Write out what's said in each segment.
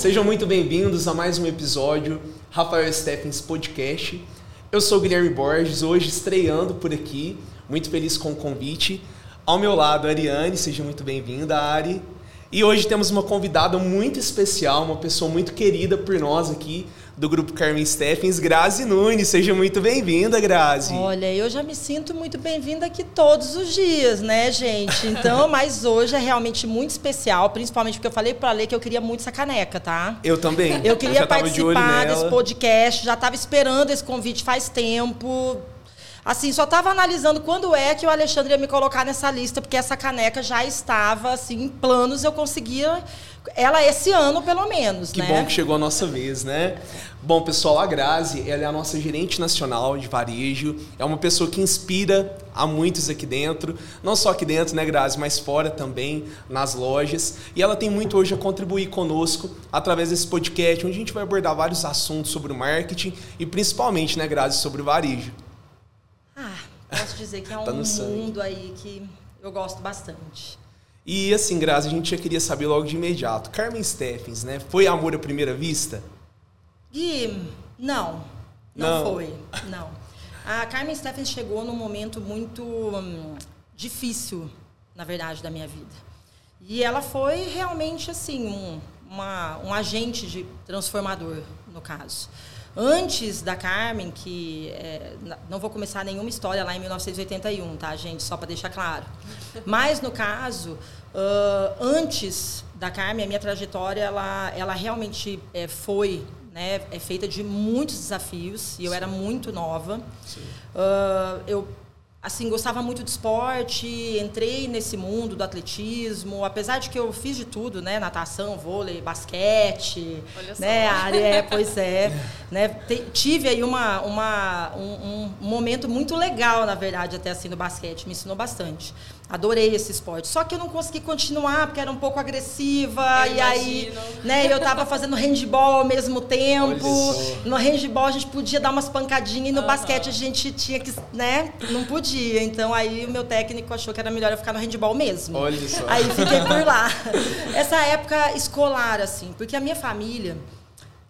Sejam muito bem-vindos a mais um episódio Rafael Steffens Podcast. Eu sou o Guilherme Borges, hoje estreando por aqui, muito feliz com o convite. Ao meu lado, Ariane, seja muito bem-vinda, Ari. E hoje temos uma convidada muito especial, uma pessoa muito querida por nós aqui, do grupo Carmen Steffens, Grazi Nunes. Seja muito bem-vinda, Grazi. Olha, eu já me sinto muito bem-vinda aqui todos os dias, né, gente? Então, mas hoje é realmente muito especial, principalmente porque eu falei para ler que eu queria muito essa caneca, tá? Eu também. Eu queria eu participar de desse podcast, já estava esperando esse convite faz tempo. Assim, só estava analisando quando é que o Alexandre ia me colocar nessa lista, porque essa caneca já estava assim em planos, eu conseguia ela esse ano pelo menos, que né? Bom que chegou a nossa vez, né? Bom, pessoal, a Grazi, ela é a nossa gerente nacional de varejo, é uma pessoa que inspira a muitos aqui dentro, não só aqui dentro, né, Grazi, mas fora também, nas lojas. E ela tem muito hoje a contribuir conosco através desse podcast, onde a gente vai abordar vários assuntos sobre o marketing e principalmente, né, Grazi, sobre o varejo. Posso dizer que é tá um mundo aí que eu gosto bastante. E assim, Grazi, a gente já queria saber logo de imediato. Carmen Steffens, né? Foi amor à primeira vista? Gui, não. Não, não. foi. Não. A Carmen Steffens chegou num momento muito hum, difícil, na verdade, da minha vida. E ela foi realmente, assim, um, uma, um agente de transformador, no caso. Antes da Carmen, que é, não vou começar nenhuma história lá em 1981, tá, gente? Só para deixar claro. Mas, no caso, uh, antes da Carmen, a minha trajetória, ela, ela realmente é, foi né, é feita de muitos desafios e eu era muito nova. Uh, eu assim gostava muito de esporte, entrei nesse mundo do atletismo, apesar de que eu fiz de tudo, né, natação, vôlei, basquete, Olha né, só. área, é, pois é, né, tive aí uma, uma um, um momento muito legal, na verdade, até assim no basquete, me ensinou bastante. Adorei esse esporte. Só que eu não consegui continuar porque era um pouco agressiva. Eu e imagino. aí, né, eu estava fazendo handball ao mesmo tempo. No handball a gente podia dar umas pancadinhas e no uhum. basquete a gente tinha que, né, não podia. Então aí o meu técnico achou que era melhor eu ficar no handball mesmo. Olha só. Aí fiquei por lá. Essa época escolar assim, porque a minha família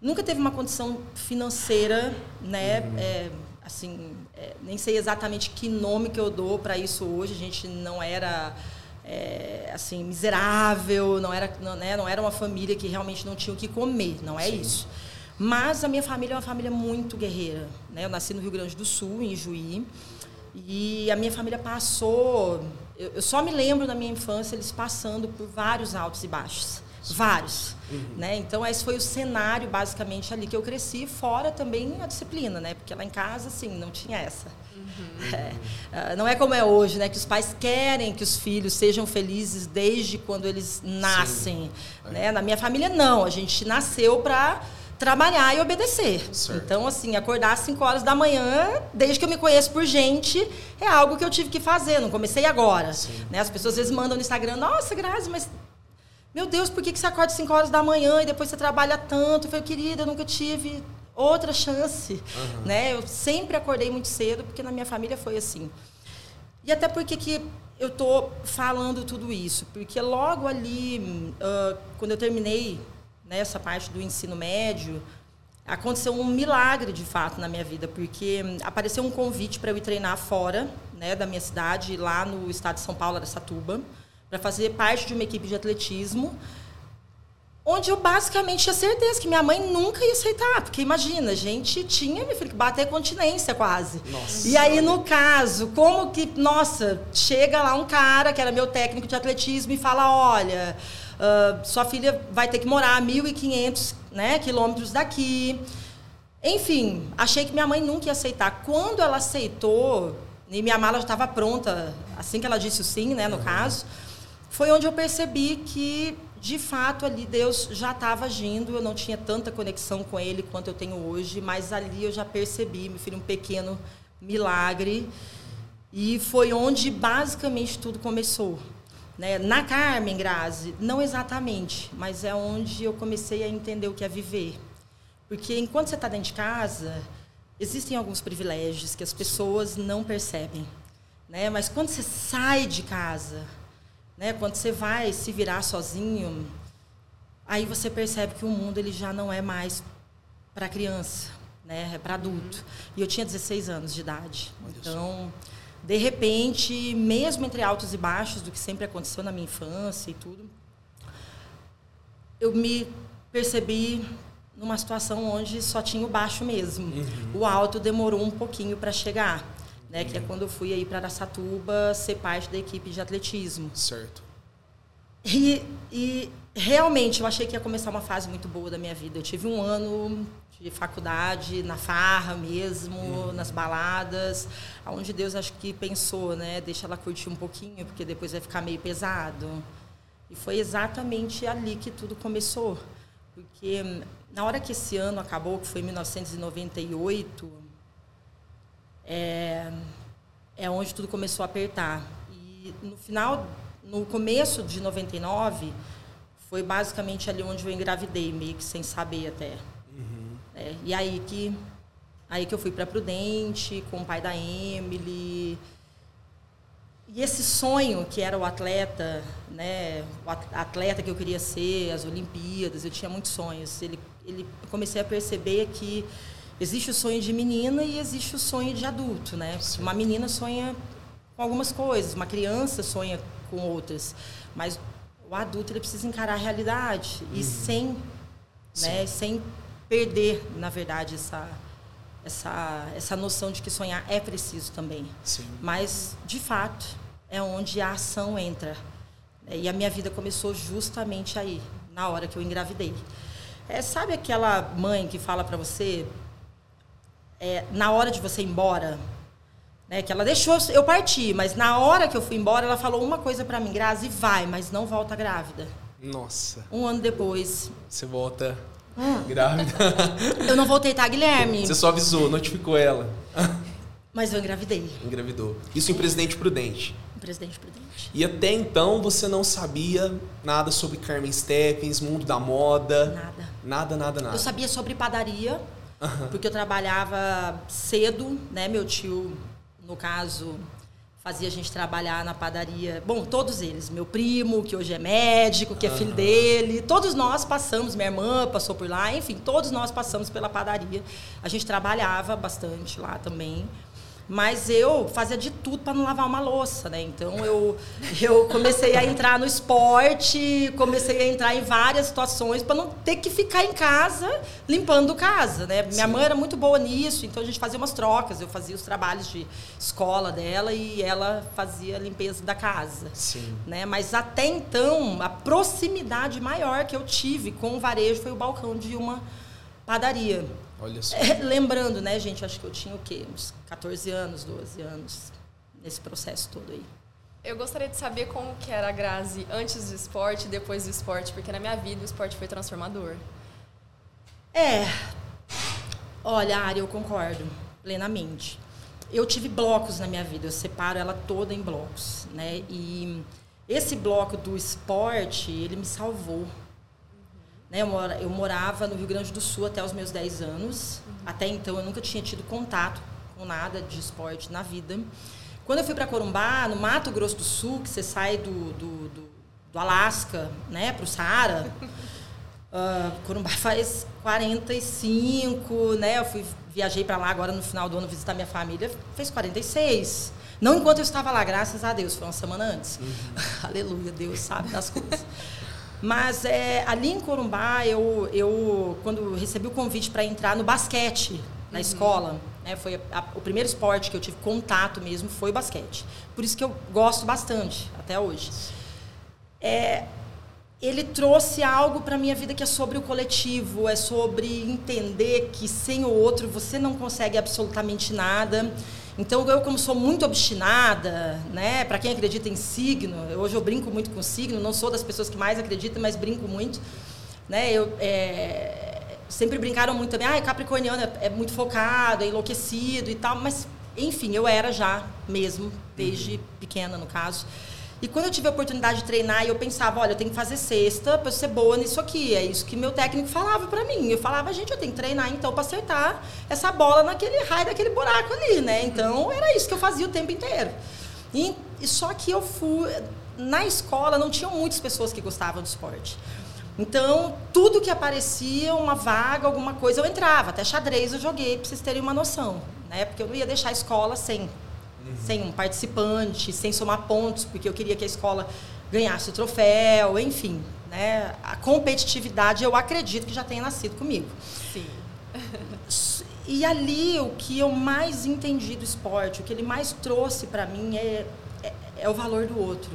nunca teve uma condição financeira, né, uhum. é, assim, é, nem sei exatamente que nome que eu dou para isso hoje. A gente não era é, assim miserável, não era, não, né, não era uma família que realmente não tinha o que comer, não é Sim. isso. Mas a minha família é uma família muito guerreira. Né? Eu nasci no Rio Grande do Sul, em Juí, e a minha família passou. Eu, eu só me lembro da minha infância eles passando por vários altos e baixos. Vários. Uhum. Né? Então, esse foi o cenário, basicamente, ali que eu cresci, fora também a disciplina, né? Porque lá em casa, assim, não tinha essa. Uhum. É, ah, não é como é hoje, né? Que os pais querem que os filhos sejam felizes desde quando eles nascem. Né? É. Na minha família, não. A gente nasceu para trabalhar e obedecer. Certo. Então, assim, acordar às 5 horas da manhã, desde que eu me conheço por gente, é algo que eu tive que fazer, não comecei agora. Né? As pessoas às vezes mandam no Instagram, nossa, Grazi, mas meu Deus, por que, você acorda 5 horas da manhã e depois você trabalha tanto? Eu falei, querida, eu nunca tive outra chance. Uhum. Né? Eu sempre acordei muito cedo, porque na minha família foi assim. E até porque que eu estou falando tudo isso? Porque logo ali, uh, quando eu terminei né, essa parte do ensino médio, aconteceu um milagre de fato na minha vida, porque apareceu um convite para eu ir treinar fora né, da minha cidade, lá no estado de São Paulo, da Satuba para fazer parte de uma equipe de atletismo, onde eu basicamente tinha certeza que minha mãe nunca ia aceitar, porque imagina, a gente tinha, meu filho, que bater continência quase. Nossa. E aí, no caso, como que, nossa, chega lá um cara que era meu técnico de atletismo e fala, olha, uh, sua filha vai ter que morar a 1.500 né, quilômetros daqui. Enfim, achei que minha mãe nunca ia aceitar. Quando ela aceitou, e minha mala já estava pronta, assim que ela disse o sim, né, no uhum. caso, foi onde eu percebi que de fato ali Deus já estava agindo, eu não tinha tanta conexão com ele quanto eu tenho hoje, mas ali eu já percebi, meu filho, um pequeno milagre. E foi onde basicamente tudo começou. Né? Na Carmen Grazi, não exatamente, mas é onde eu comecei a entender o que é viver. Porque enquanto você está dentro de casa, existem alguns privilégios que as pessoas não percebem. Né? Mas quando você sai de casa, né? Quando você vai se virar sozinho, aí você percebe que o mundo ele já não é mais para criança, né? É para adulto. Uhum. E eu tinha 16 anos de idade. Então, de repente, mesmo entre altos e baixos do que sempre aconteceu na minha infância e tudo, eu me percebi numa situação onde só tinha o baixo mesmo. Uhum. O alto demorou um pouquinho para chegar, né? Uhum. Que é quando eu fui aí para Araçatuba ser parte da equipe de atletismo. Certo. E, e realmente eu achei que ia começar uma fase muito boa da minha vida. Eu tive um ano de faculdade na farra mesmo, uhum. nas baladas, aonde Deus acho que pensou, né, deixa ela curtir um pouquinho, porque depois vai ficar meio pesado. E foi exatamente ali que tudo começou, porque na hora que esse ano acabou, que foi em 1998, é, é onde tudo começou a apertar. E no final, no começo de 99, foi basicamente ali onde eu engravidei, meio que sem saber até. Uhum. É, e aí que, aí que eu fui para Prudente, com o pai da Emily. E esse sonho que era o atleta, né, o atleta que eu queria ser, as Olimpíadas, eu tinha muitos sonhos. Ele ele comecei a perceber que existe o sonho de menina e existe o sonho de adulto, né? Sim. Uma menina sonha com algumas coisas, uma criança sonha com outras, mas o adulto ele precisa encarar a realidade uhum. e sem, né, sem perder, na verdade, essa essa essa noção de que sonhar é preciso também. Sim. Mas de fato é onde a ação entra. E a minha vida começou justamente aí, na hora que eu engravidei. É, sabe aquela mãe que fala para você, é, na hora de você ir embora, né, que ela deixou eu partir, mas na hora que eu fui embora, ela falou uma coisa para mim, Grazi, vai, mas não volta grávida. Nossa. Um ano depois. Você volta hum. grávida. eu não voltei, tá, Guilherme? Você só avisou, notificou ela. Mas eu engravidei. Engravidou. Isso em Presidente Prudente. Presidente Prudente. E até então você não sabia nada sobre Carmen Stephens, mundo da moda? Nada. Nada, nada, nada. Eu sabia sobre padaria, porque eu trabalhava cedo, né? Meu tio, no caso, fazia a gente trabalhar na padaria. Bom, todos eles. Meu primo, que hoje é médico, que é filho dele. Todos nós passamos, minha irmã passou por lá, enfim, todos nós passamos pela padaria. A gente trabalhava bastante lá também. Mas eu fazia de tudo para não lavar uma louça, né? Então eu, eu comecei a entrar no esporte, comecei a entrar em várias situações para não ter que ficar em casa limpando casa, né? Minha Sim. mãe era muito boa nisso, então a gente fazia umas trocas. Eu fazia os trabalhos de escola dela e ela fazia a limpeza da casa. Sim. Né? Mas até então, a proximidade maior que eu tive com o varejo foi o balcão de uma padaria. Olha só. É, lembrando, né, gente, acho que eu tinha o quê? Uns 14 anos, 12 anos, nesse processo todo aí. Eu gostaria de saber como que era a Grazi antes do esporte e depois do esporte, porque na minha vida o esporte foi transformador. É. Olha, Ari, eu concordo plenamente. Eu tive blocos na minha vida, eu separo ela toda em blocos, né? E esse bloco do esporte, ele me salvou né, eu, morava no Rio Grande do Sul até os meus 10 anos. Uhum. Até então eu nunca tinha tido contato com nada de esporte na vida. Quando eu fui para Corumbá, no Mato Grosso do Sul, que você sai do, do, do, do Alasca né, para o Saara, uh, Corumbá faz 45, né? Eu fui, viajei para lá agora no final do ano visitar minha família, fez 46. Não enquanto eu estava lá, graças a Deus, foi uma semana antes. Uhum. Aleluia, Deus sabe das coisas. Mas é, ali em Corumbá, eu, eu quando recebi o convite para entrar no basquete na uhum. escola, né, foi a, o primeiro esporte que eu tive contato mesmo foi o basquete. Por isso que eu gosto bastante até hoje. É, ele trouxe algo para minha vida que é sobre o coletivo, é sobre entender que sem o outro você não consegue absolutamente nada. Então, eu, como sou muito obstinada, né, para quem acredita em signo, hoje eu brinco muito com signo, não sou das pessoas que mais acreditam, mas brinco muito. Né, eu, é, sempre brincaram muito também, ah, Capricorniano é, é, muito focado, é enlouquecido e tal, mas, enfim, eu era já mesmo, desde uhum. pequena, no caso. E quando eu tive a oportunidade de treinar, eu pensava, olha, eu tenho que fazer sexta para ser boa nisso aqui. É isso que meu técnico falava para mim. Eu falava, gente, eu tenho que treinar então para acertar essa bola naquele raio daquele buraco ali, né? Então era isso que eu fazia o tempo inteiro. E, só que eu fui na escola não tinham muitas pessoas que gostavam do esporte. Então, tudo que aparecia, uma vaga, alguma coisa, eu entrava. Até xadrez eu joguei, para vocês terem uma noção. Né? Porque eu não ia deixar a escola sem, uhum. sem um participante, sem somar pontos, porque eu queria que a escola ganhasse o troféu, enfim. Né? A competitividade, eu acredito que já tenha nascido comigo. Sim. E ali, o que eu mais entendi do esporte, o que ele mais trouxe para mim é, é, é o valor do outro.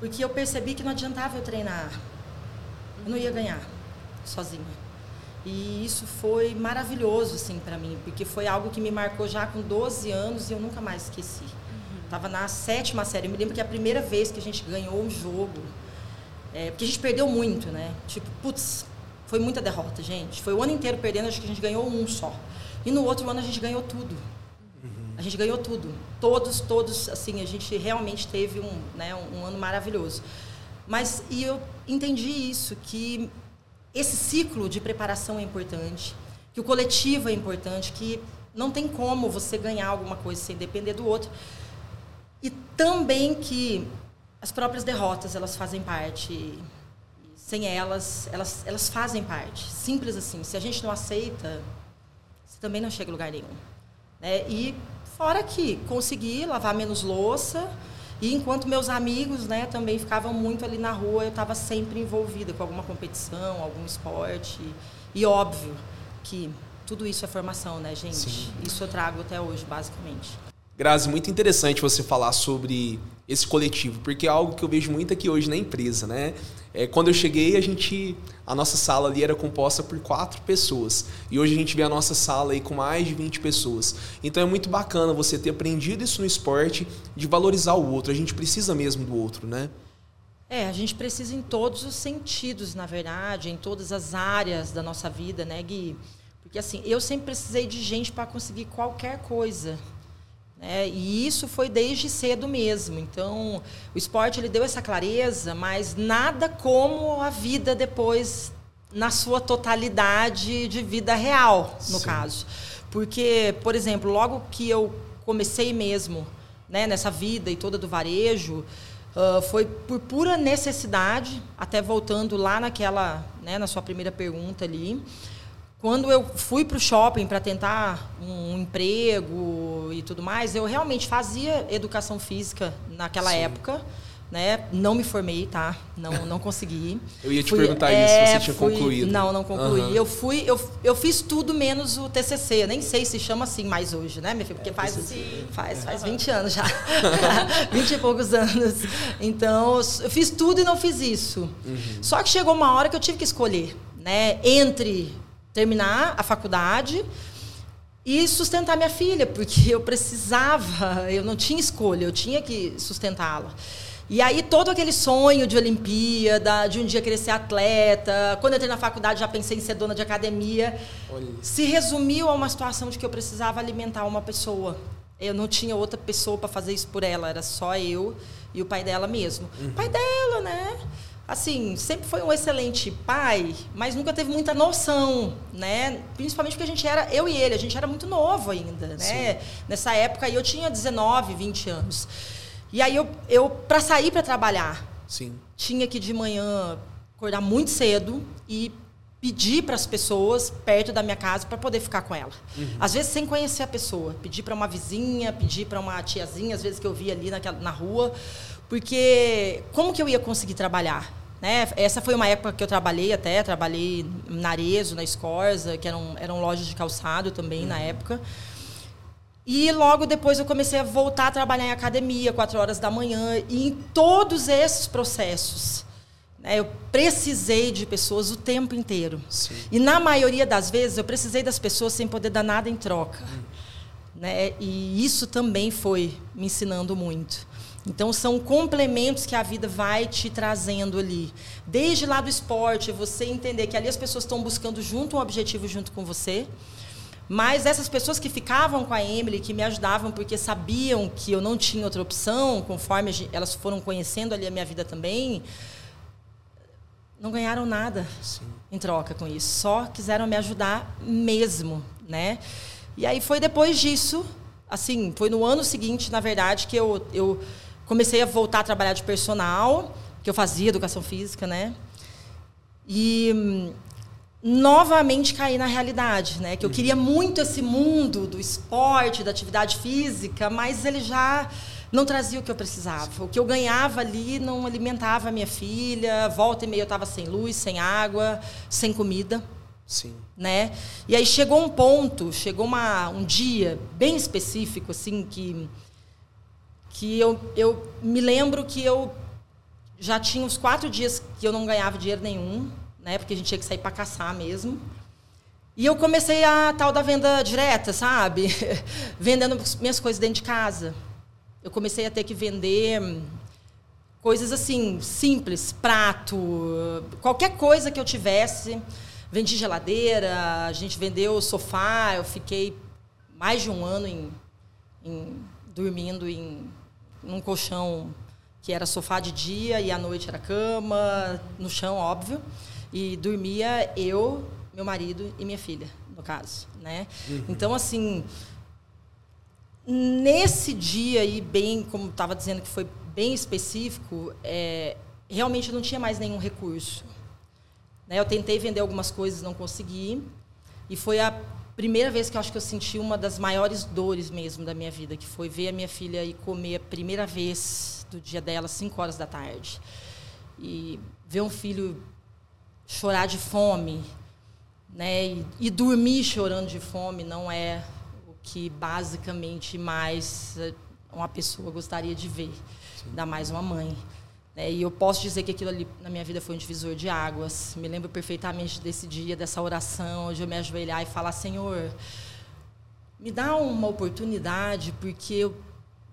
Porque eu percebi que não adiantava eu treinar eu não ia ganhar sozinha. E isso foi maravilhoso, assim, para mim, porque foi algo que me marcou já com 12 anos e eu nunca mais esqueci. Uhum. Tava na sétima série. Eu me lembro que a primeira vez que a gente ganhou um jogo, é, porque a gente perdeu muito, né? Tipo, putz, foi muita derrota, gente. Foi o ano inteiro perdendo, acho que a gente ganhou um só. E no outro ano a gente ganhou tudo. Uhum. A gente ganhou tudo. Todos, todos, assim, a gente realmente teve um, né, um, um ano maravilhoso. Mas e eu entendi isso, que esse ciclo de preparação é importante, que o coletivo é importante, que não tem como você ganhar alguma coisa sem depender do outro. E também que as próprias derrotas, elas fazem parte. Sem elas, elas, elas fazem parte. Simples assim. Se a gente não aceita, você também não chega a lugar nenhum. Né? E fora que conseguir lavar menos louça, e enquanto meus amigos, né, também ficavam muito ali na rua, eu estava sempre envolvida com alguma competição, algum esporte. E óbvio que tudo isso é formação, né, gente? Sim. Isso eu trago até hoje, basicamente. Grazi, muito interessante você falar sobre esse coletivo, porque é algo que eu vejo muito aqui hoje na empresa, né? É, quando eu cheguei, a gente, a nossa sala ali era composta por quatro pessoas e hoje a gente vê a nossa sala aí com mais de 20 pessoas. Então é muito bacana você ter aprendido isso no esporte, de valorizar o outro. A gente precisa mesmo do outro, né? É, a gente precisa em todos os sentidos, na verdade, em todas as áreas da nossa vida, né, Gui? Porque assim, eu sempre precisei de gente para conseguir qualquer coisa. Né? E isso foi desde cedo mesmo. Então, o esporte ele deu essa clareza, mas nada como a vida depois na sua totalidade de vida real, no Sim. caso. Porque, por exemplo, logo que eu comecei mesmo né, nessa vida e toda do varejo, uh, foi por pura necessidade, até voltando lá naquela, né, na sua primeira pergunta ali. Quando eu fui para o shopping para tentar um emprego e tudo mais, eu realmente fazia educação física naquela Sim. época. Né? Não me formei, tá? Não, não consegui. eu ia te fui, perguntar é, isso, se você tinha fui, concluído. Não, não concluí. Uhum. Eu fui, eu, eu fiz tudo menos o TCC. Nem sei se chama assim mais hoje, né, minha filha? Porque faz, faz, faz 20 anos já. 20 e poucos anos. Então, eu fiz tudo e não fiz isso. Uhum. Só que chegou uma hora que eu tive que escolher, né? Entre terminar a faculdade e sustentar minha filha, porque eu precisava, eu não tinha escolha, eu tinha que sustentá-la. E aí todo aquele sonho de Olimpíada, de um dia querer ser atleta, quando eu entrei na faculdade já pensei em ser dona de academia, Olha. se resumiu a uma situação de que eu precisava alimentar uma pessoa. Eu não tinha outra pessoa para fazer isso por ela, era só eu e o pai dela mesmo. Uhum. Pai dela, né? Assim, sempre foi um excelente pai, mas nunca teve muita noção, né? Principalmente porque a gente era, eu e ele, a gente era muito novo ainda, né? Sim. Nessa época eu tinha 19, 20 anos. E aí eu, eu para sair para trabalhar, Sim. tinha que de manhã acordar muito cedo e pedir para as pessoas perto da minha casa para poder ficar com ela. Uhum. Às vezes sem conhecer a pessoa, pedir para uma vizinha, pedir para uma tiazinha, às vezes que eu via ali naquela, na rua, porque como que eu ia conseguir trabalhar? Né? Essa foi uma época que eu trabalhei até, trabalhei na Arezo, na Escorza, que eram, eram lojas de calçado também uhum. na época. E logo depois eu comecei a voltar a trabalhar em academia, quatro horas da manhã. E em todos esses processos, né, eu precisei de pessoas o tempo inteiro. Sim. E na maioria das vezes eu precisei das pessoas sem poder dar nada em troca. Uhum. Né? E isso também foi me ensinando muito. Então são complementos que a vida vai te trazendo ali. Desde lá do esporte, você entender que ali as pessoas estão buscando junto um objetivo junto com você. Mas essas pessoas que ficavam com a Emily, que me ajudavam porque sabiam que eu não tinha outra opção, conforme elas foram conhecendo ali a minha vida também, não ganharam nada Sim. em troca com isso. Só quiseram me ajudar mesmo, né? E aí foi depois disso, assim, foi no ano seguinte, na verdade, que eu, eu comecei a voltar a trabalhar de personal, que eu fazia educação física, né? E hum, novamente caí na realidade, né? Que eu queria muito esse mundo do esporte, da atividade física, mas ele já não trazia o que eu precisava. O que eu ganhava ali não alimentava a minha filha. Volta e meia eu estava sem luz, sem água, sem comida. Sim. Né? E aí chegou um ponto, chegou uma, um dia bem específico, assim, que, que eu, eu me lembro que eu já tinha uns quatro dias que eu não ganhava dinheiro nenhum, né? Porque a gente tinha que sair para caçar mesmo. E eu comecei a tal da venda direta, sabe? Vendendo minhas coisas dentro de casa. Eu comecei a ter que vender coisas assim, simples, prato, qualquer coisa que eu tivesse. Vendi geladeira, a gente vendeu sofá, eu fiquei mais de um ano em, em dormindo em num colchão que era sofá de dia e à noite era cama, no chão, óbvio. E dormia eu, meu marido e minha filha, no caso, né? Uhum. Então assim, nesse dia aí, bem, como estava dizendo que foi bem específico, é, realmente não tinha mais nenhum recurso. Né? Eu tentei vender algumas coisas, não consegui. E foi a primeira vez que eu acho que eu senti uma das maiores dores mesmo da minha vida, que foi ver a minha filha ir comer a primeira vez do dia dela, 5 horas da tarde. E ver um filho chorar de fome, né? E, e dormir chorando de fome não é o que basicamente mais uma pessoa gostaria de ver, Sim. ainda mais uma mãe. Né? E eu posso dizer que aquilo ali na minha vida foi um divisor de águas. Me lembro perfeitamente desse dia, dessa oração, onde eu me ajoelhar e falar: Senhor, me dá uma oportunidade, porque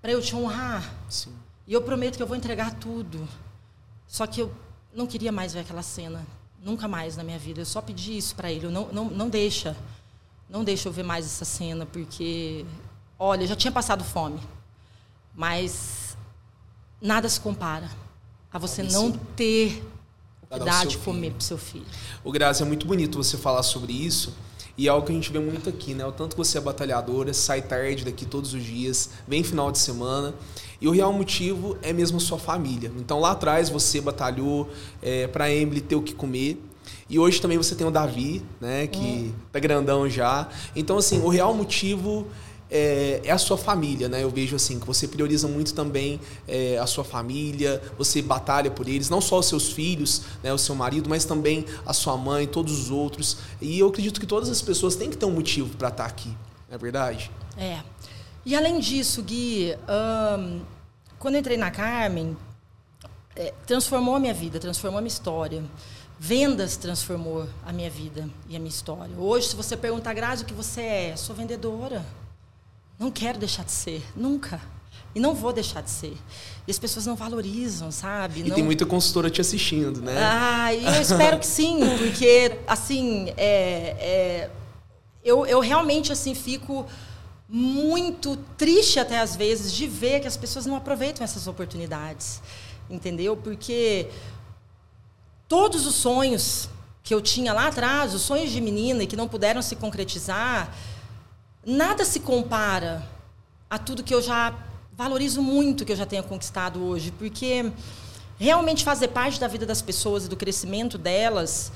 para eu te honrar. Sim. E eu prometo que eu vou entregar tudo. Só que eu não queria mais ver aquela cena. Nunca mais na minha vida. Eu só pedi isso para ele. Eu não, não, não deixa. Não deixa eu ver mais essa cena, porque, olha, eu já tinha passado fome. Mas nada se compara a você não ter o que dar de comer para seu filho. O Grazi, é muito bonito você falar sobre isso. E é algo que a gente vê muito aqui, né? O tanto que você é batalhadora, sai tarde daqui todos os dias, vem final de semana. E o real motivo é mesmo a sua família. Então lá atrás você batalhou é, para Emily ter o que comer. E hoje também você tem o Davi, né? Que hum. tá grandão já. Então, assim, o real motivo é, é, a sua família, né? Eu vejo assim que você prioriza muito também é, a sua família, você batalha por eles, não só os seus filhos, né, o seu marido, mas também a sua mãe, todos os outros. E eu acredito que todas as pessoas têm que ter um motivo para estar tá aqui, não é verdade? É. E além disso, Gui, quando eu entrei na Carmen, é, transformou a minha vida, transformou a minha história. Vendas transformou a minha vida e a minha história. Hoje, se você perguntar, Grazi, o que você é? Sou vendedora. Não quero deixar de ser, nunca. E não vou deixar de ser. E as pessoas não valorizam, sabe? E não... tem muita consultora te assistindo, né? Ah, e eu espero que sim, porque, assim, é, é, eu, eu realmente, assim, fico muito triste até às vezes de ver que as pessoas não aproveitam essas oportunidades, entendeu? Porque todos os sonhos que eu tinha lá atrás, os sonhos de menina e que não puderam se concretizar, nada se compara a tudo que eu já valorizo muito que eu já tenha conquistado hoje, porque realmente fazer parte da vida das pessoas e do crescimento delas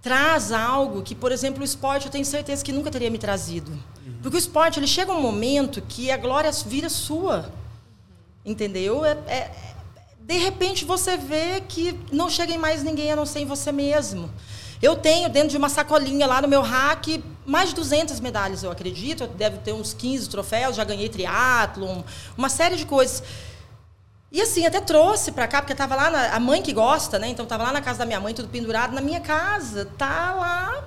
traz algo que, por exemplo, o esporte eu tenho certeza que nunca teria me trazido. Uhum. Porque o esporte, ele chega um momento que a glória vira sua. Entendeu? É, é, de repente você vê que não chega em mais ninguém a não ser em você mesmo. Eu tenho dentro de uma sacolinha lá no meu rack mais de 200 medalhas, eu acredito. Deve ter uns 15 troféus, já ganhei triatlon, uma série de coisas. E assim, até trouxe para cá, porque estava lá, na, a mãe que gosta, né? Então estava lá na casa da minha mãe, tudo pendurado. Na minha casa, tá lá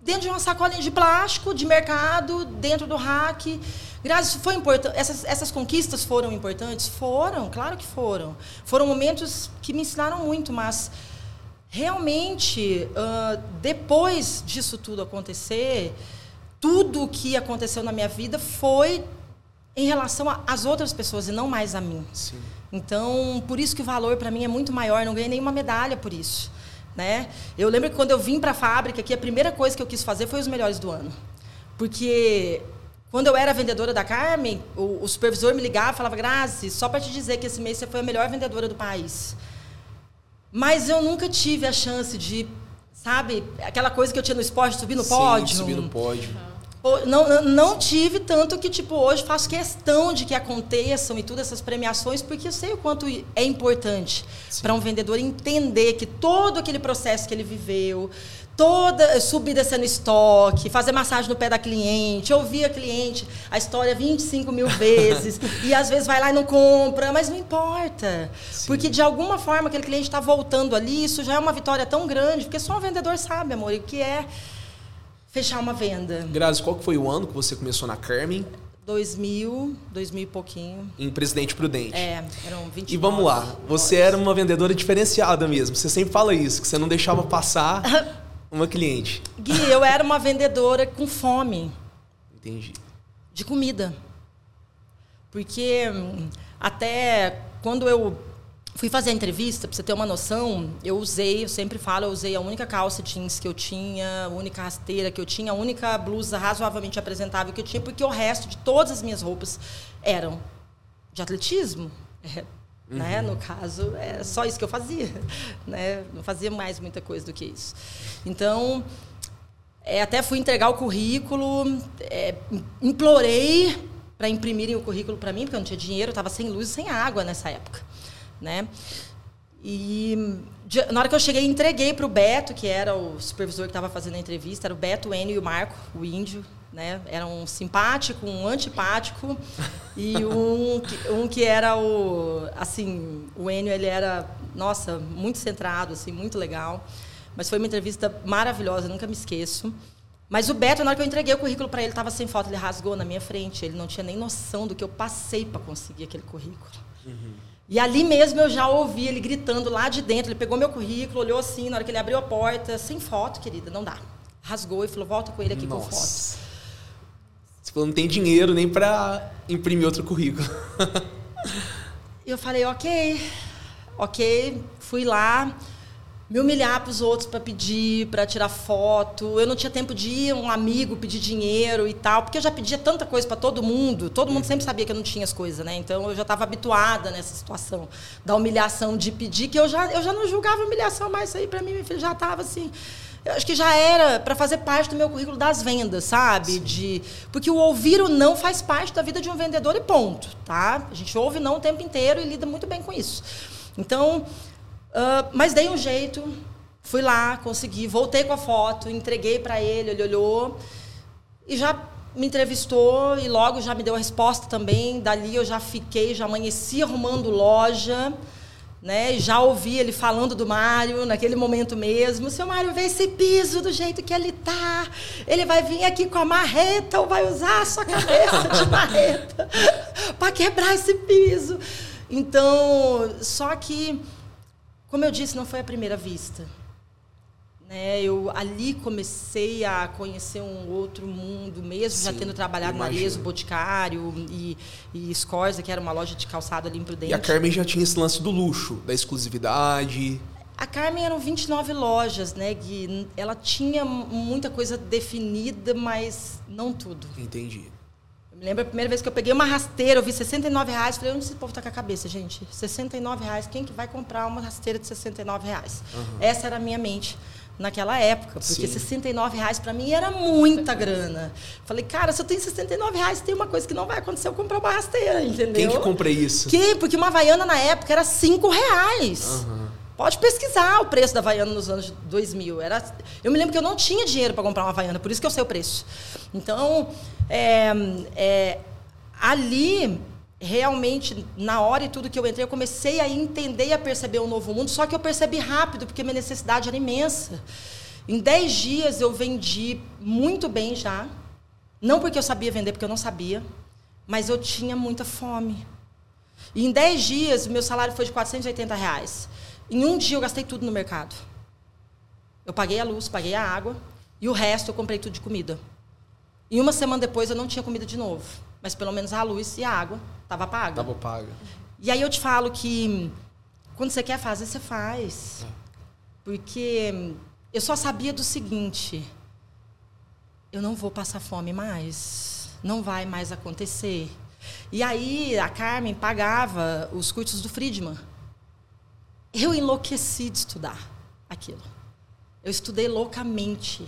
dentro de uma sacolinha de plástico, de mercado, dentro do rack. Graças, foi importante. Essas, essas conquistas foram importantes? Foram, claro que foram. Foram momentos que me ensinaram muito, mas realmente, uh, depois disso tudo acontecer, tudo o que aconteceu na minha vida foi em relação às outras pessoas e não mais a mim. Sim. Então, por isso que o valor para mim é muito maior. Não ganhei nenhuma medalha por isso. Né? Eu lembro que quando eu vim para a fábrica, que a primeira coisa que eu quis fazer foi os melhores do ano. Porque quando eu era vendedora da Carmen, o, o supervisor me ligava e falava, Grazi, só para te dizer que esse mês você foi a melhor vendedora do país. Mas eu nunca tive a chance de sabe, aquela coisa que eu tinha no esporte, subir no Sim, pódio. subir no pódio. Não, não, não tive tanto que, tipo, hoje faço questão de que aconteçam e tudo essas premiações, porque eu sei o quanto é importante para um vendedor entender que todo aquele processo que ele viveu, toda subir descer no estoque, fazer massagem no pé da cliente, ouvir a cliente, a história 25 mil vezes, e às vezes vai lá e não compra, mas não importa. Porque de alguma forma aquele cliente está voltando ali, isso já é uma vitória tão grande, porque só um vendedor sabe, amor, o que é fechar uma venda. Grazi, qual que foi o ano que você começou na Carmen? 2000, 2000 e pouquinho. Em Presidente Prudente. É, eram 20 E vamos lá, você era uma vendedora diferenciada mesmo. Você sempre fala isso, que você não deixava passar uma cliente. Gui, eu era uma vendedora com fome Entendi. de comida. Porque até quando eu fui fazer a entrevista, pra você ter uma noção, eu usei, eu sempre falo, eu usei a única calça jeans que eu tinha, a única rasteira que eu tinha, a única blusa razoavelmente apresentável que eu tinha, porque o resto de todas as minhas roupas eram de atletismo. É, né? No caso, é só isso que eu fazia. Né? Não fazia mais muita coisa do que isso. Então, é, até fui entregar o currículo, é, implorei para imprimirem o currículo para mim, porque eu não tinha dinheiro, eu estava sem luz e sem água nessa época. Né? E de- na hora que eu cheguei, entreguei para o Beto, que era o supervisor que estava fazendo a entrevista, era o Beto, o Enio e o Marco, o índio. Né? Era um simpático, um antipático e um que, um que era o assim o Enio ele era nossa muito centrado assim muito legal mas foi uma entrevista maravilhosa nunca me esqueço mas o Beto na hora que eu entreguei o currículo para ele estava sem foto ele rasgou na minha frente ele não tinha nem noção do que eu passei para conseguir aquele currículo e ali mesmo eu já ouvi ele gritando lá de dentro. Ele pegou meu currículo, olhou assim, na hora que ele abriu a porta, sem foto, querida, não dá. Rasgou e falou: volta com ele aqui com foto. Você falou, não tem dinheiro nem pra imprimir outro currículo. Eu falei: ok, ok, fui lá. Me humilhar para os outros para pedir, para tirar foto. Eu não tinha tempo de ir um amigo pedir dinheiro e tal, porque eu já pedia tanta coisa para todo mundo. Todo mundo sempre sabia que eu não tinha as coisas, né? Então eu já estava habituada nessa situação da humilhação de pedir, que eu já, eu já não julgava humilhação mais. Isso aí para mim, meu filho, já estava assim. Eu acho que já era para fazer parte do meu currículo das vendas, sabe? De porque o ouvir o não faz parte da vida de um vendedor e ponto, tá? A gente ouve não o tempo inteiro e lida muito bem com isso. Então, ah, mas dei um jeito, fui lá, consegui, voltei com a foto, entreguei para ele, ele olhou e já me entrevistou e logo já me deu a resposta também. Dali eu já fiquei, já amanheci arrumando loja, né? Já ouvi ele falando do Mário naquele momento mesmo. Seu Mário, vê esse piso do jeito que ele tá. Ele vai vir aqui com a marreta ou vai usar a sua cabeça de marreta para quebrar esse piso. Então, só que como eu disse, não foi a primeira vista. Né? Eu ali comecei a conhecer um outro mundo, mesmo já Sim, tendo trabalhado na. Arezo, Boticário e, e Scorza, que era uma loja de calçado ali em Prudente. E a Carmen já tinha esse lance do luxo, da exclusividade. A Carmen eram 29 lojas, né, Gui? Ela tinha muita coisa definida, mas não tudo. Entendi. Eu me lembro a primeira vez que eu peguei uma rasteira, eu vi 69 reais, falei, onde esse povo tá com a cabeça, gente? 69 reais, quem que vai comprar uma rasteira de 69 reais? Essa era a minha mente naquela época, porque Sim. 69 reais para mim era muita grana. Falei, cara, se eu tenho 69 reais, tem uma coisa que não vai acontecer, eu comprar uma rasteira, entendeu? Quem que compra isso? Que? Porque uma Havaiana na época era 5 reais. Pode pesquisar o preço da Havaiana nos anos 2000. Era, eu me lembro que eu não tinha dinheiro para comprar uma Havaiana, por isso que eu sei o preço. Então, é, é, ali, realmente, na hora e tudo que eu entrei, eu comecei a entender e a perceber um novo mundo, só que eu percebi rápido, porque minha necessidade era imensa. Em 10 dias eu vendi muito bem já. Não porque eu sabia vender, porque eu não sabia, mas eu tinha muita fome. E em 10 dias, o meu salário foi de 480 reais. Em um dia, eu gastei tudo no mercado. Eu paguei a luz, paguei a água, e o resto eu comprei tudo de comida. E uma semana depois, eu não tinha comida de novo. Mas pelo menos a luz e a água estava paga. Tava paga. E aí eu te falo que quando você quer fazer, você faz. Porque eu só sabia do seguinte: eu não vou passar fome mais. Não vai mais acontecer. E aí a Carmen pagava os cursos do Friedman. Eu enlouqueci de estudar aquilo. Eu estudei loucamente.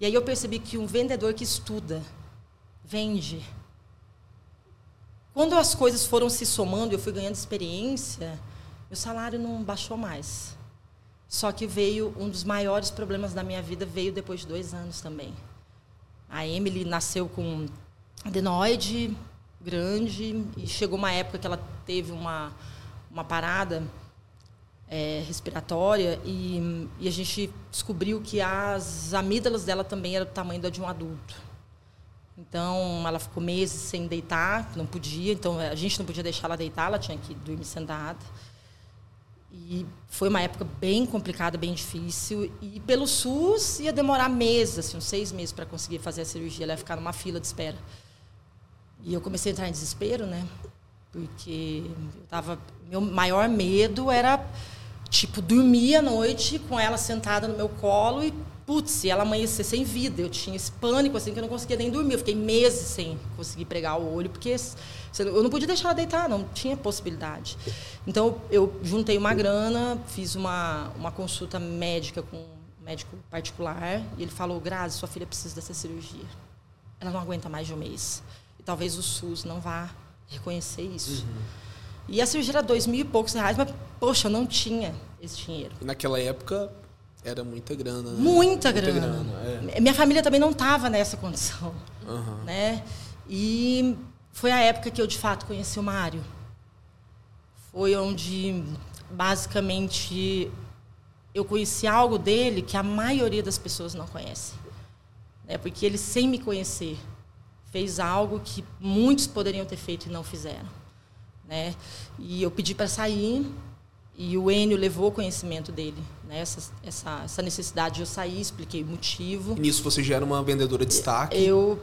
E aí eu percebi que um vendedor que estuda, vende. Quando as coisas foram se somando, eu fui ganhando experiência, meu salário não baixou mais. Só que veio um dos maiores problemas da minha vida veio depois de dois anos também. A Emily nasceu com adenoide grande e chegou uma época que ela teve uma uma parada é, respiratória e, e, a gente descobriu que as amígdalas dela também eram do tamanho da de um adulto. Então, ela ficou meses sem deitar, não podia. Então, a gente não podia deixar ela deitar, ela tinha que dormir sentada. E foi uma época bem complicada, bem difícil. E pelo SUS ia demorar meses, assim, uns seis meses para conseguir fazer a cirurgia. Ela ia ficar numa fila de espera. E eu comecei a entrar em desespero, né? Porque eu tava, meu maior medo era tipo dormir à noite com ela sentada no meu colo e putz, ela amanhecer sem vida. Eu tinha esse pânico assim que eu não conseguia nem dormir. Eu fiquei meses sem conseguir pregar o olho porque eu não podia deixar ela deitar, não tinha possibilidade. Então eu juntei uma grana, fiz uma uma consulta médica com um médico particular e ele falou: "Grazi, sua filha precisa dessa cirurgia. Ela não aguenta mais de um mês. E talvez o SUS não vá reconhecer isso. Uhum. E a cirurgia era dois mil e poucos reais, mas, poxa, eu não tinha esse dinheiro. E naquela época era muita grana. Né? Muita, muita grana. grana é. Minha família também não estava nessa condição. Uhum. Né? E foi a época que eu, de fato, conheci o Mário. Foi onde, basicamente, eu conheci algo dele que a maioria das pessoas não conhece. Né? Porque ele, sem me conhecer, fez algo que muitos poderiam ter feito e não fizeram. Né? E eu pedi para sair e o Enio levou conhecimento dele, né? essa, essa, essa necessidade de eu sair, expliquei o motivo. E nisso você já era uma vendedora de destaque? Eu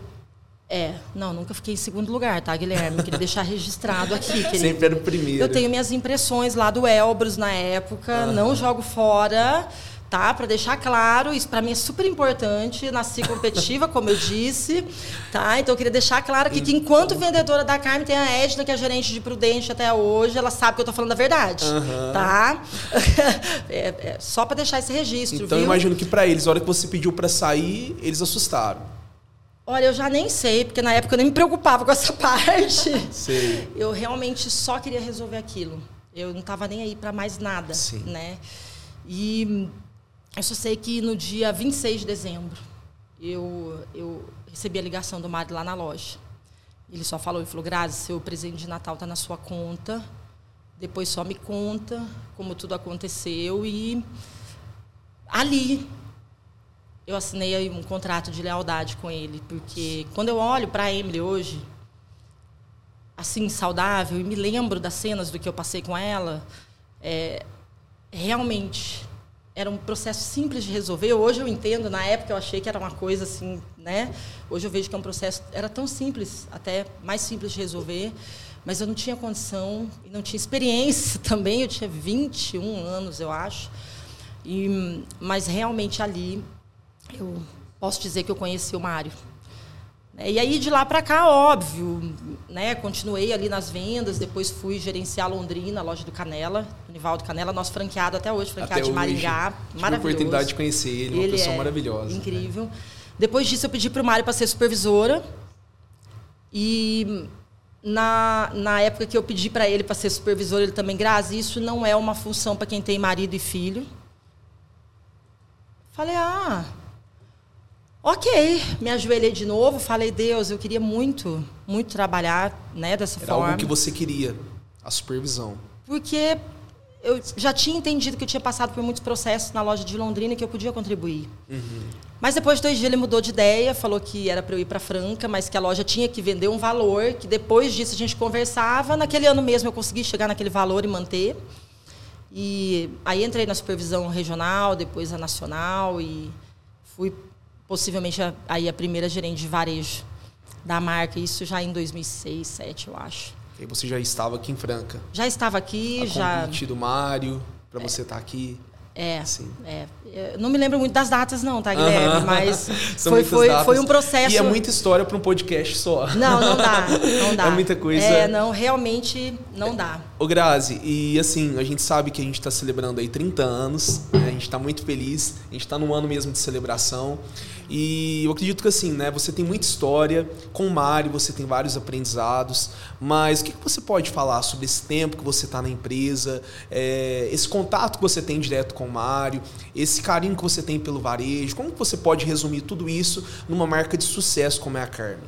é, não, nunca fiquei em segundo lugar, tá, Guilherme? Queria deixar registrado aqui. Querido. Sempre era o primeiro. Eu tenho minhas impressões lá do Elbrus na época, uhum. não jogo fora tá? Para deixar claro, isso para mim é super importante. Nasci competitiva, como eu disse, tá? Então eu queria deixar claro aqui que enquanto vendedora da Carmen tem a Edna, que é gerente de Prudente até hoje, ela sabe que eu tô falando a verdade, uhum. tá? é, é, só para deixar esse registro, Então viu? eu imagino que para eles, a hora que você pediu para sair, eles assustaram. Olha, eu já nem sei, porque na época eu nem me preocupava com essa parte. Sei. Eu realmente só queria resolver aquilo. Eu não estava nem aí para mais nada, Sim. né? E eu só sei que no dia 26 de dezembro, eu, eu recebi a ligação do Mário lá na loja. Ele só falou, ele falou, Grazi, seu presente de Natal está na sua conta. Depois só me conta como tudo aconteceu. E ali eu assinei um contrato de lealdade com ele. Porque quando eu olho para a Emily hoje, assim, saudável, e me lembro das cenas do que eu passei com ela, é, realmente era um processo simples de resolver. Hoje eu entendo, na época eu achei que era uma coisa assim, né? Hoje eu vejo que é um processo era tão simples, até mais simples de resolver, mas eu não tinha condição não tinha experiência também. Eu tinha 21 anos, eu acho. E mas realmente ali eu posso dizer que eu conheci o Mário. E aí de lá para cá, óbvio, né? Continuei ali nas vendas, depois fui gerenciar Londrina, a loja do Canela, do Nivaldo Canela, nosso franqueado até hoje, franqueado até de Maringá, tive maravilhoso. a oportunidade de conhecer ele, uma ele pessoa é maravilhosa. Incrível. Né? Depois disso eu pedi para o Mário para ser supervisora. E na, na época que eu pedi para ele para ser supervisor, ele também, Grazi, isso não é uma função para quem tem marido e filho. Falei, ah, Ok, me ajoelhei de novo, falei, Deus, eu queria muito, muito trabalhar né, dessa Era forma. algo que você queria, a supervisão. Porque eu já tinha entendido que eu tinha passado por muitos processos na loja de Londrina e que eu podia contribuir. Uhum. Mas depois de dois dias ele mudou de ideia, falou que era para eu ir para Franca, mas que a loja tinha que vender um valor, que depois disso a gente conversava. Naquele ano mesmo eu consegui chegar naquele valor e manter. E aí entrei na supervisão regional, depois a nacional e fui possivelmente a, aí a primeira gerente de varejo da marca, isso já em 2006, 2007, eu acho. E você já estava aqui em Franca? Já estava aqui, a já. convite do Mário para é, você estar tá aqui. É, Sim. é. Eu não me lembro muito das datas, não, tá, Guilherme? Uh -huh. Mas foi, foi, datas. foi um processo. E é muita história para um podcast só. Não, não dá. Não dá. É muita coisa. É, não, realmente não dá. Ô Grazi, e assim, a gente sabe que a gente está celebrando aí 30 anos, né? a gente está muito feliz, a gente está num ano mesmo de celebração. E eu acredito que assim, né, você tem muita história, com o Mário você tem vários aprendizados, mas o que, que você pode falar sobre esse tempo que você está na empresa, é, esse contato que você tem direto com o Mário, esse carinho que você tem pelo varejo, como que você pode resumir tudo isso numa marca de sucesso como é a Carmen?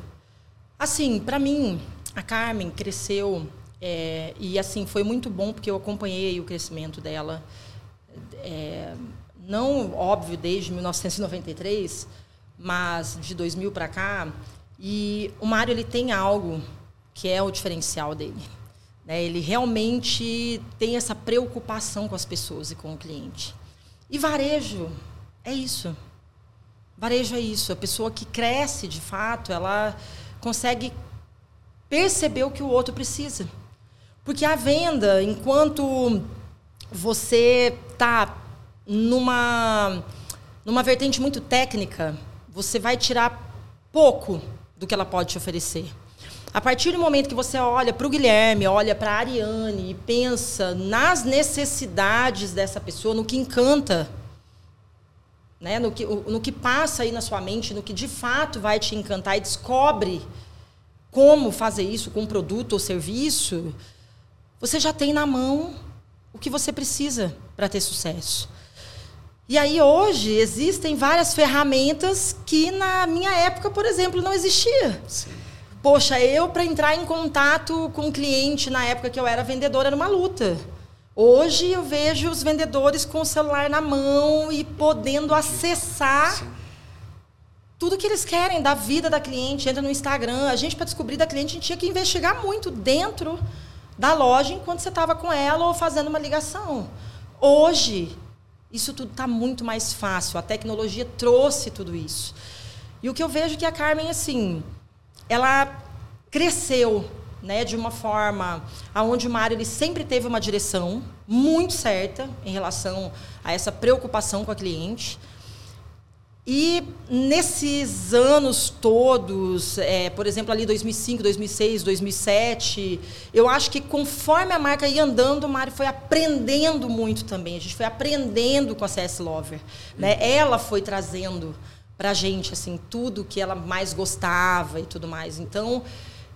Assim, para mim, a Carmen cresceu é, e assim foi muito bom porque eu acompanhei o crescimento dela. É, não óbvio desde 1993, mas de 2000 para cá. E o Mário ele tem algo que é o diferencial dele. Né? Ele realmente tem essa preocupação com as pessoas e com o cliente. E varejo é isso. Varejo é isso. A pessoa que cresce de fato, ela consegue perceber o que o outro precisa. Porque a venda, enquanto você está numa, numa vertente muito técnica, você vai tirar pouco do que ela pode te oferecer. A partir do momento que você olha para o Guilherme, olha para a Ariane e pensa nas necessidades dessa pessoa, no que encanta, né? no, que, no que passa aí na sua mente, no que de fato vai te encantar e descobre como fazer isso com um produto ou serviço, você já tem na mão o que você precisa para ter sucesso. E aí hoje existem várias ferramentas que na minha época, por exemplo, não existia. Sim. Poxa, eu para entrar em contato com o cliente na época que eu era vendedora era uma luta. Hoje eu vejo os vendedores com o celular na mão e podendo acessar Sim. tudo que eles querem da vida da cliente. Entra no Instagram. A gente, para descobrir da cliente, a gente tinha que investigar muito dentro da loja enquanto você estava com ela ou fazendo uma ligação. Hoje, isso tudo está muito mais fácil. A tecnologia trouxe tudo isso. E o que eu vejo é que a Carmen, assim, ela cresceu né, de uma forma aonde o Mário ele sempre teve uma direção muito certa em relação a essa preocupação com a cliente. E nesses anos todos, é, por exemplo, ali 2005, 2006, 2007, eu acho que conforme a marca ia andando, o Mari foi aprendendo muito também. A gente foi aprendendo com a CS Lover. Né? Ela foi trazendo para a gente assim, tudo que ela mais gostava e tudo mais. Então,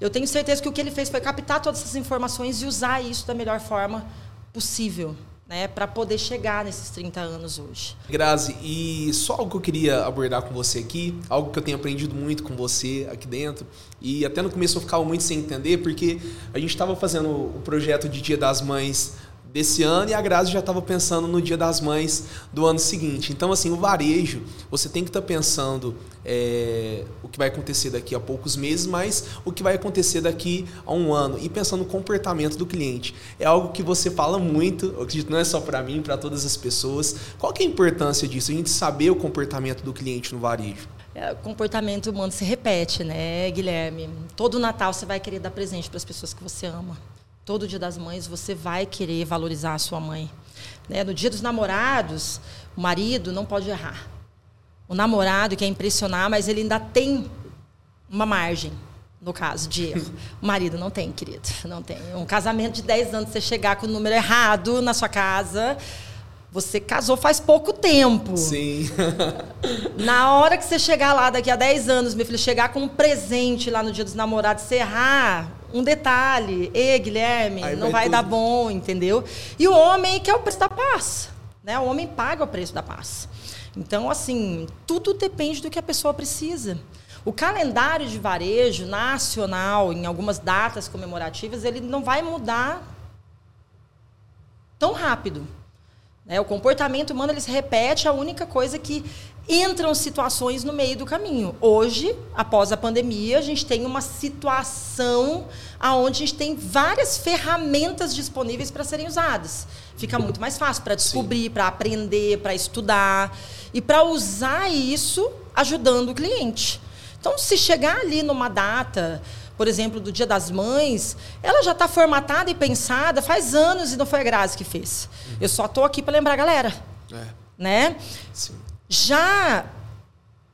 eu tenho certeza que o que ele fez foi captar todas essas informações e usar isso da melhor forma possível né, para poder chegar nesses 30 anos hoje. Grazi, e só algo que eu queria abordar com você aqui, algo que eu tenho aprendido muito com você aqui dentro, e até no começo eu ficava muito sem entender, porque a gente estava fazendo o projeto de Dia das Mães desse ano e a Grazi já estava pensando no Dia das Mães do ano seguinte. Então, assim, o varejo, você tem que estar tá pensando é, o que vai acontecer daqui a poucos meses, mas o que vai acontecer daqui a um ano e pensando no comportamento do cliente. É algo que você fala muito, eu acredito não é só para mim, para todas as pessoas. Qual que é a importância disso? A gente saber o comportamento do cliente no varejo. É, o comportamento humano se repete, né, Guilherme? Todo Natal você vai querer dar presente para as pessoas que você ama todo dia das mães você vai querer valorizar a sua mãe. Né? No dia dos namorados, o marido não pode errar. O namorado quer impressionar, mas ele ainda tem uma margem, no caso de erro. O marido não tem, querido. Não tem. Um casamento de 10 anos, você chegar com o número errado na sua casa, você casou faz pouco tempo. Sim. Na hora que você chegar lá daqui a 10 anos, meu filho, chegar com um presente lá no dia dos namorados, você errar, um detalhe, e Guilherme, Aí não vai, vai dar bom, entendeu? E o homem que é o preço da paz, né? O homem paga o preço da paz. Então, assim, tudo depende do que a pessoa precisa. O calendário de varejo nacional, em algumas datas comemorativas, ele não vai mudar tão rápido. Né? O comportamento humano ele se repete, a única coisa que entram situações no meio do caminho. Hoje, após a pandemia, a gente tem uma situação onde a gente tem várias ferramentas disponíveis para serem usadas. Fica muito mais fácil para descobrir, para aprender, para estudar e para usar isso ajudando o cliente. Então, se chegar ali numa data, por exemplo, do Dia das Mães, ela já está formatada e pensada faz anos e não foi a Grazi que fez. Uhum. Eu só estou aqui para lembrar a galera. É. Né? Sim. Já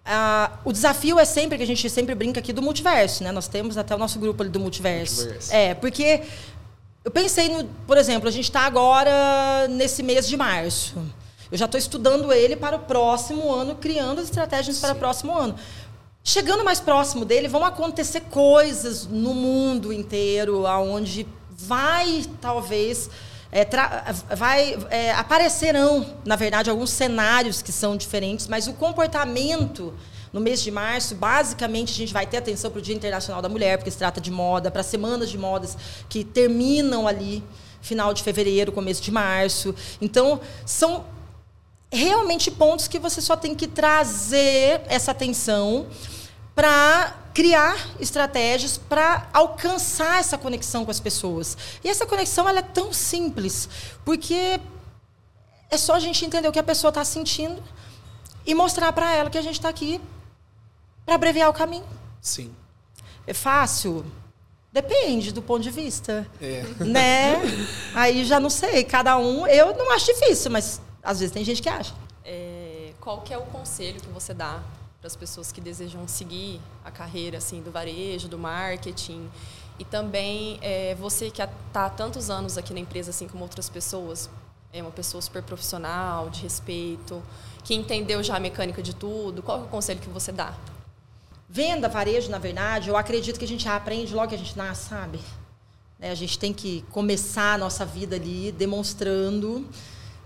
ah, o desafio é sempre, que a gente sempre brinca aqui, do multiverso, né? Nós temos até o nosso grupo ali do multiverso. multiverso. É, porque eu pensei no, por exemplo, a gente está agora nesse mês de março. Eu já estou estudando ele para o próximo ano, criando as estratégias Sim. para o próximo ano. Chegando mais próximo dele, vão acontecer coisas no mundo inteiro, aonde vai talvez é, vai é, aparecerão, na verdade, alguns cenários que são diferentes, mas o comportamento no mês de março, basicamente, a gente vai ter atenção para o Dia Internacional da Mulher, porque se trata de moda, para semanas de modas que terminam ali, final de fevereiro, começo de março. Então, são realmente pontos que você só tem que trazer essa atenção para criar estratégias para alcançar essa conexão com as pessoas. E essa conexão ela é tão simples, porque é só a gente entender o que a pessoa está sentindo e mostrar para ela que a gente está aqui para abreviar o caminho. Sim. É fácil? Depende do ponto de vista. É. Né? Aí já não sei. Cada um, eu não acho difícil, mas às vezes tem gente que acha. É, qual que é o conselho que você dá para as pessoas que desejam seguir a carreira assim do varejo, do marketing? E também é, você que está há tantos anos aqui na empresa, assim como outras pessoas, é uma pessoa super profissional, de respeito, que entendeu já a mecânica de tudo. Qual é o conselho que você dá? Venda, varejo, na verdade, eu acredito que a gente aprende logo que a gente nasce, sabe? É, a gente tem que começar a nossa vida ali demonstrando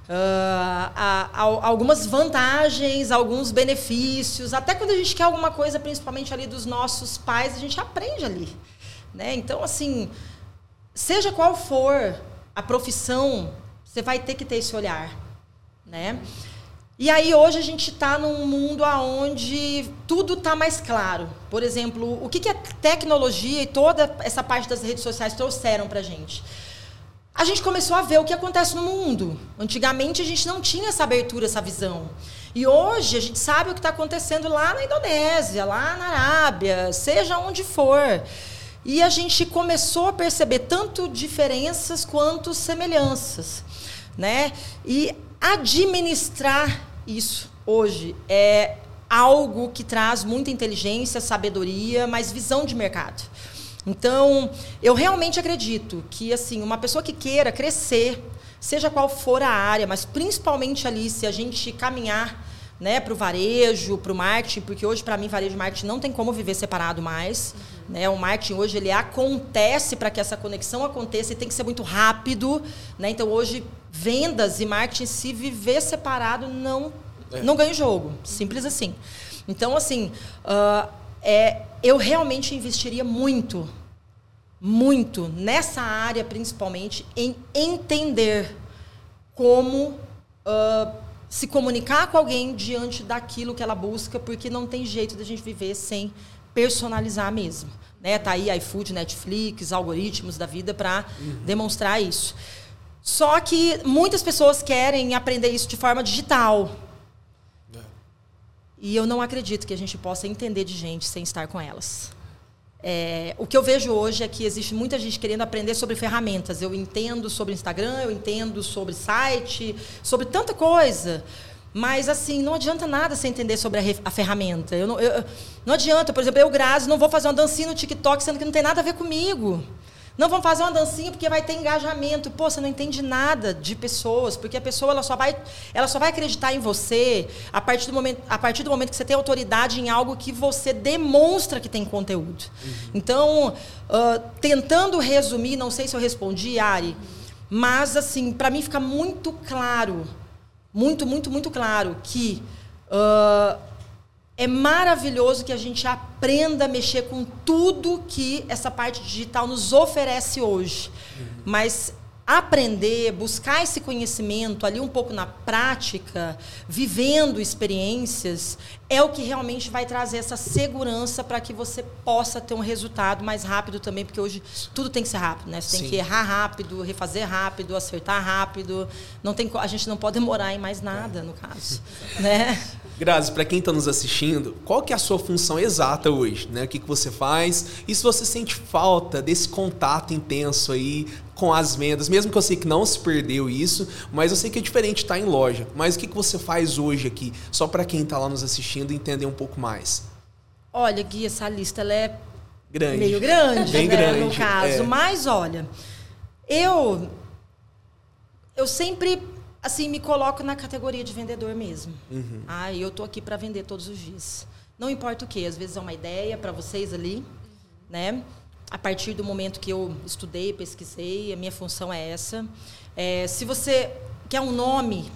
a, a, algumas vantagens, alguns benefícios. Até quando a gente quer alguma coisa, principalmente ali dos nossos pais, a gente aprende ali. Né? Então, assim, seja qual for a profissão, você vai ter que ter esse olhar. Né? E aí hoje a gente está num mundo onde tudo está mais claro. Por exemplo, o que, que a tecnologia e toda essa parte das redes sociais trouxeram para a gente? A gente começou a ver o que acontece no mundo. Antigamente a gente não tinha essa abertura, essa visão. E hoje a gente sabe o que está acontecendo lá na Indonésia, lá na Arábia, seja onde for. E a gente começou a perceber tanto diferenças quanto semelhanças, né? E administrar isso hoje é algo que traz muita inteligência, sabedoria, mas visão de mercado. Então, eu realmente acredito que assim, uma pessoa que queira crescer, seja qual for a área, mas principalmente ali se a gente caminhar né, para o varejo, para o marketing, porque hoje, para mim, varejo e marketing não tem como viver separado mais. Uhum. Né? O marketing hoje ele acontece para que essa conexão aconteça e tem que ser muito rápido. Né? Então, hoje, vendas e marketing, se viver separado, não, é. não ganha o jogo. Simples assim. Então, assim, uh, é, eu realmente investiria muito, muito nessa área, principalmente, em entender como. Uh, se comunicar com alguém diante daquilo que ela busca, porque não tem jeito da gente viver sem personalizar mesmo. Né? Tá aí iFood, Netflix, algoritmos da vida para uhum. demonstrar isso. Só que muitas pessoas querem aprender isso de forma digital. E eu não acredito que a gente possa entender de gente sem estar com elas. É, o que eu vejo hoje é que existe muita gente querendo aprender sobre ferramentas. Eu entendo sobre Instagram, eu entendo sobre site, sobre tanta coisa. Mas, assim, não adianta nada você entender sobre a, a ferramenta. Eu não, eu, não adianta, por exemplo, eu, Grazi, não vou fazer uma dancinha no TikTok, sendo que não tem nada a ver comigo. Não, vamos fazer uma dancinha porque vai ter engajamento. Pô, você não entende nada de pessoas, porque a pessoa ela só vai, ela só vai acreditar em você a partir do momento, a partir do momento que você tem autoridade em algo que você demonstra que tem conteúdo. Uhum. Então, uh, tentando resumir, não sei se eu respondi, Ari, mas assim, para mim fica muito claro, muito, muito, muito claro que uh, é maravilhoso que a gente aprenda a mexer com tudo que essa parte digital nos oferece hoje. Uhum. Mas aprender, buscar esse conhecimento ali um pouco na prática, vivendo experiências, é o que realmente vai trazer essa segurança para que você possa ter um resultado mais rápido também, porque hoje tudo tem que ser rápido, né? Você tem Sim. que errar rápido, refazer rápido, acertar rápido. Não tem, a gente não pode demorar em mais nada, no caso, né? Grazi, para quem está nos assistindo, qual que é a sua função exata hoje? Né? O que, que você faz? E se você sente falta desse contato intenso aí com as vendas, mesmo que eu sei que não se perdeu isso, mas eu sei que é diferente estar tá em loja. Mas o que, que você faz hoje aqui, só para quem está lá nos assistindo entender um pouco mais? Olha, Gui, essa lista ela é grande. meio grande, Bem né, grande, no caso. É. Mas, olha, Eu eu sempre assim me coloco na categoria de vendedor mesmo. Uhum. Ah, eu tô aqui para vender todos os dias. Não importa o que, às vezes é uma ideia para vocês ali, uhum. né? A partir do momento que eu estudei, pesquisei, a minha função é essa. É, se você quer um nome,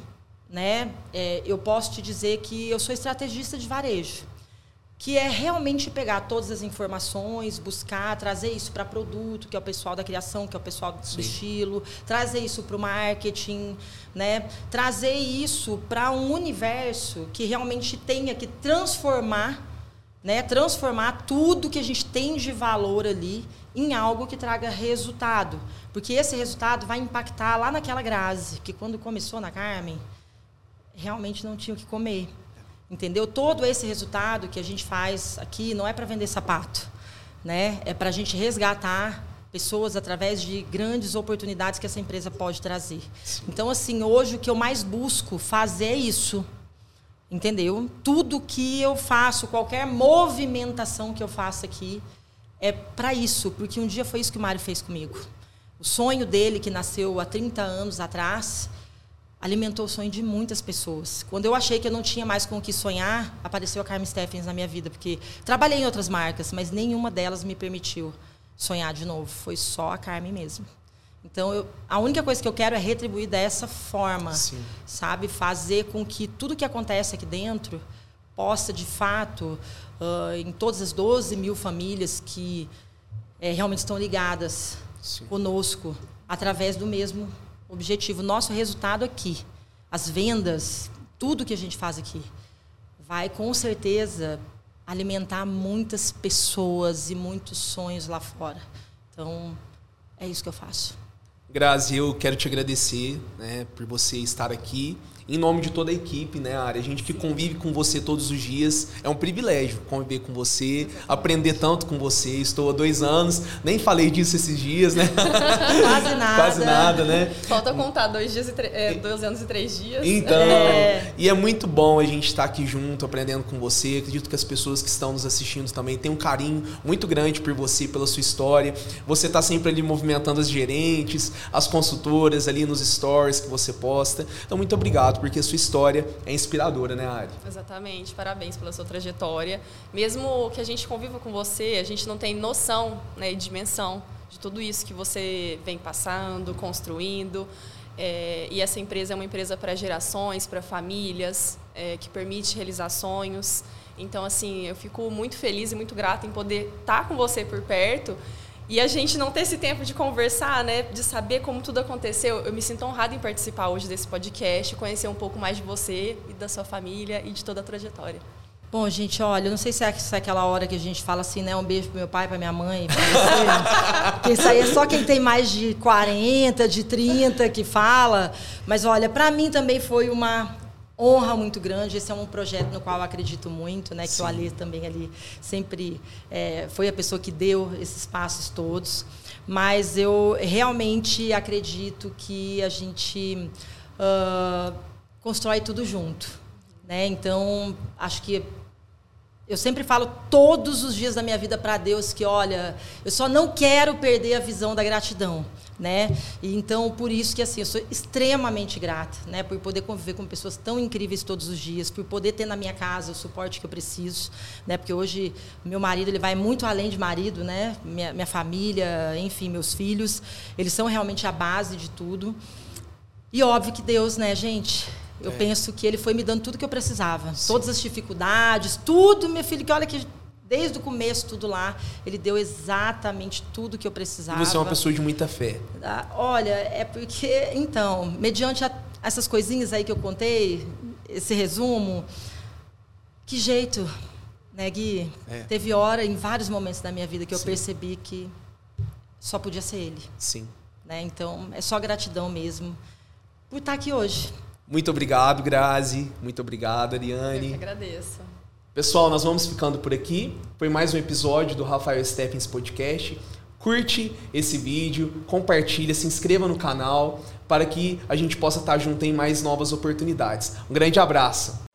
né? É, eu posso te dizer que eu sou estrategista de varejo que é realmente pegar todas as informações, buscar, trazer isso para produto, que é o pessoal da criação, que é o pessoal do Sim. estilo, trazer isso para o marketing, né? trazer isso para um universo que realmente tenha que transformar, né? transformar tudo que a gente tem de valor ali em algo que traga resultado. Porque esse resultado vai impactar lá naquela Grazi, que quando começou na Carmen, realmente não tinha o que comer. Entendeu? Todo esse resultado que a gente faz aqui não é para vender sapato, né? É para a gente resgatar pessoas através de grandes oportunidades que essa empresa pode trazer. Então, assim, hoje o que eu mais busco fazer é isso. Entendeu? Tudo que eu faço, qualquer movimentação que eu faço aqui, é para isso, porque um dia foi isso que o Mário fez comigo. O sonho dele, que nasceu há 30 anos atrás, alimentou o sonho de muitas pessoas. Quando eu achei que eu não tinha mais com o que sonhar, apareceu a Carmen Stephens na minha vida, porque trabalhei em outras marcas, mas nenhuma delas me permitiu sonhar de novo. Foi só a Carmen mesmo. Então, eu, a única coisa que eu quero é retribuir dessa forma, Sim. sabe? Fazer com que tudo que acontece aqui dentro possa, de fato, uh, em todas as 12 mil famílias que é, realmente estão ligadas Sim. conosco, através do mesmo objetivo, nosso resultado aqui, as vendas, tudo que a gente faz aqui, vai com certeza alimentar muitas pessoas e muitos sonhos lá fora. Então, é isso que eu faço. Grazi, eu quero te agradecer né, por você estar aqui em nome de toda a equipe, né, Área? A gente que convive com você todos os dias. É um privilégio conviver com você, aprender tanto com você. Estou há dois anos, nem falei disso esses dias, né? Quase nada. Quase nada, né? Falta contar dois, dias e é, dois anos e três dias. Então, é. e é muito bom a gente estar aqui junto, aprendendo com você. Acredito que as pessoas que estão nos assistindo também têm um carinho muito grande por você, pela sua história. Você está sempre ali movimentando as gerentes, as consultoras ali nos stories que você posta. Então, muito obrigado porque sua história é inspiradora, né, Ari? Exatamente, parabéns pela sua trajetória. Mesmo que a gente conviva com você, a gente não tem noção né, e dimensão de tudo isso que você vem passando, construindo. É, e essa empresa é uma empresa para gerações, para famílias, é, que permite realizar sonhos. Então, assim, eu fico muito feliz e muito grata em poder estar com você por perto e a gente não ter esse tempo de conversar, né, de saber como tudo aconteceu, eu me sinto honrada em participar hoje desse podcast, conhecer um pouco mais de você e da sua família e de toda a trajetória. Bom, gente, olha, eu não sei se é, se é aquela hora que a gente fala assim, né? Um beijo pro meu pai, pra minha mãe, pra você. Porque isso aí é só quem tem mais de 40, de 30 que fala. Mas olha, para mim também foi uma honra muito grande. Esse é um projeto no qual eu acredito muito, né? Que Sim. o Alê também ali sempre é, foi a pessoa que deu esses passos todos. Mas eu realmente acredito que a gente uh, constrói tudo junto, né? Então acho que eu sempre falo todos os dias da minha vida para Deus que, olha, eu só não quero perder a visão da gratidão né? E então por isso que assim eu sou extremamente grata, né? Por poder conviver com pessoas tão incríveis todos os dias, por poder ter na minha casa o suporte que eu preciso, né? Porque hoje meu marido ele vai muito além de marido, né? Minha, minha família, enfim, meus filhos, eles são realmente a base de tudo. E óbvio que Deus, né, gente? Eu é. penso que ele foi me dando tudo que eu precisava, Sim. todas as dificuldades, tudo, meu filho, que olha que desde o começo, tudo lá. Ele deu exatamente tudo que eu precisava. E você é uma pessoa de muita fé. Ah, olha, é porque, então, mediante a, essas coisinhas aí que eu contei, esse resumo, que jeito, né, Gui? É. Teve hora, em vários momentos da minha vida, que eu Sim. percebi que só podia ser ele. Sim. Né? Então, é só gratidão mesmo por estar aqui hoje. Muito obrigado, Grazi. Muito obrigado, Ariane. Eu que agradeço. Pessoal, nós vamos ficando por aqui. Foi mais um episódio do Rafael Stephens Podcast. Curte esse vídeo, compartilha, se inscreva no canal para que a gente possa estar junto em mais novas oportunidades. Um grande abraço.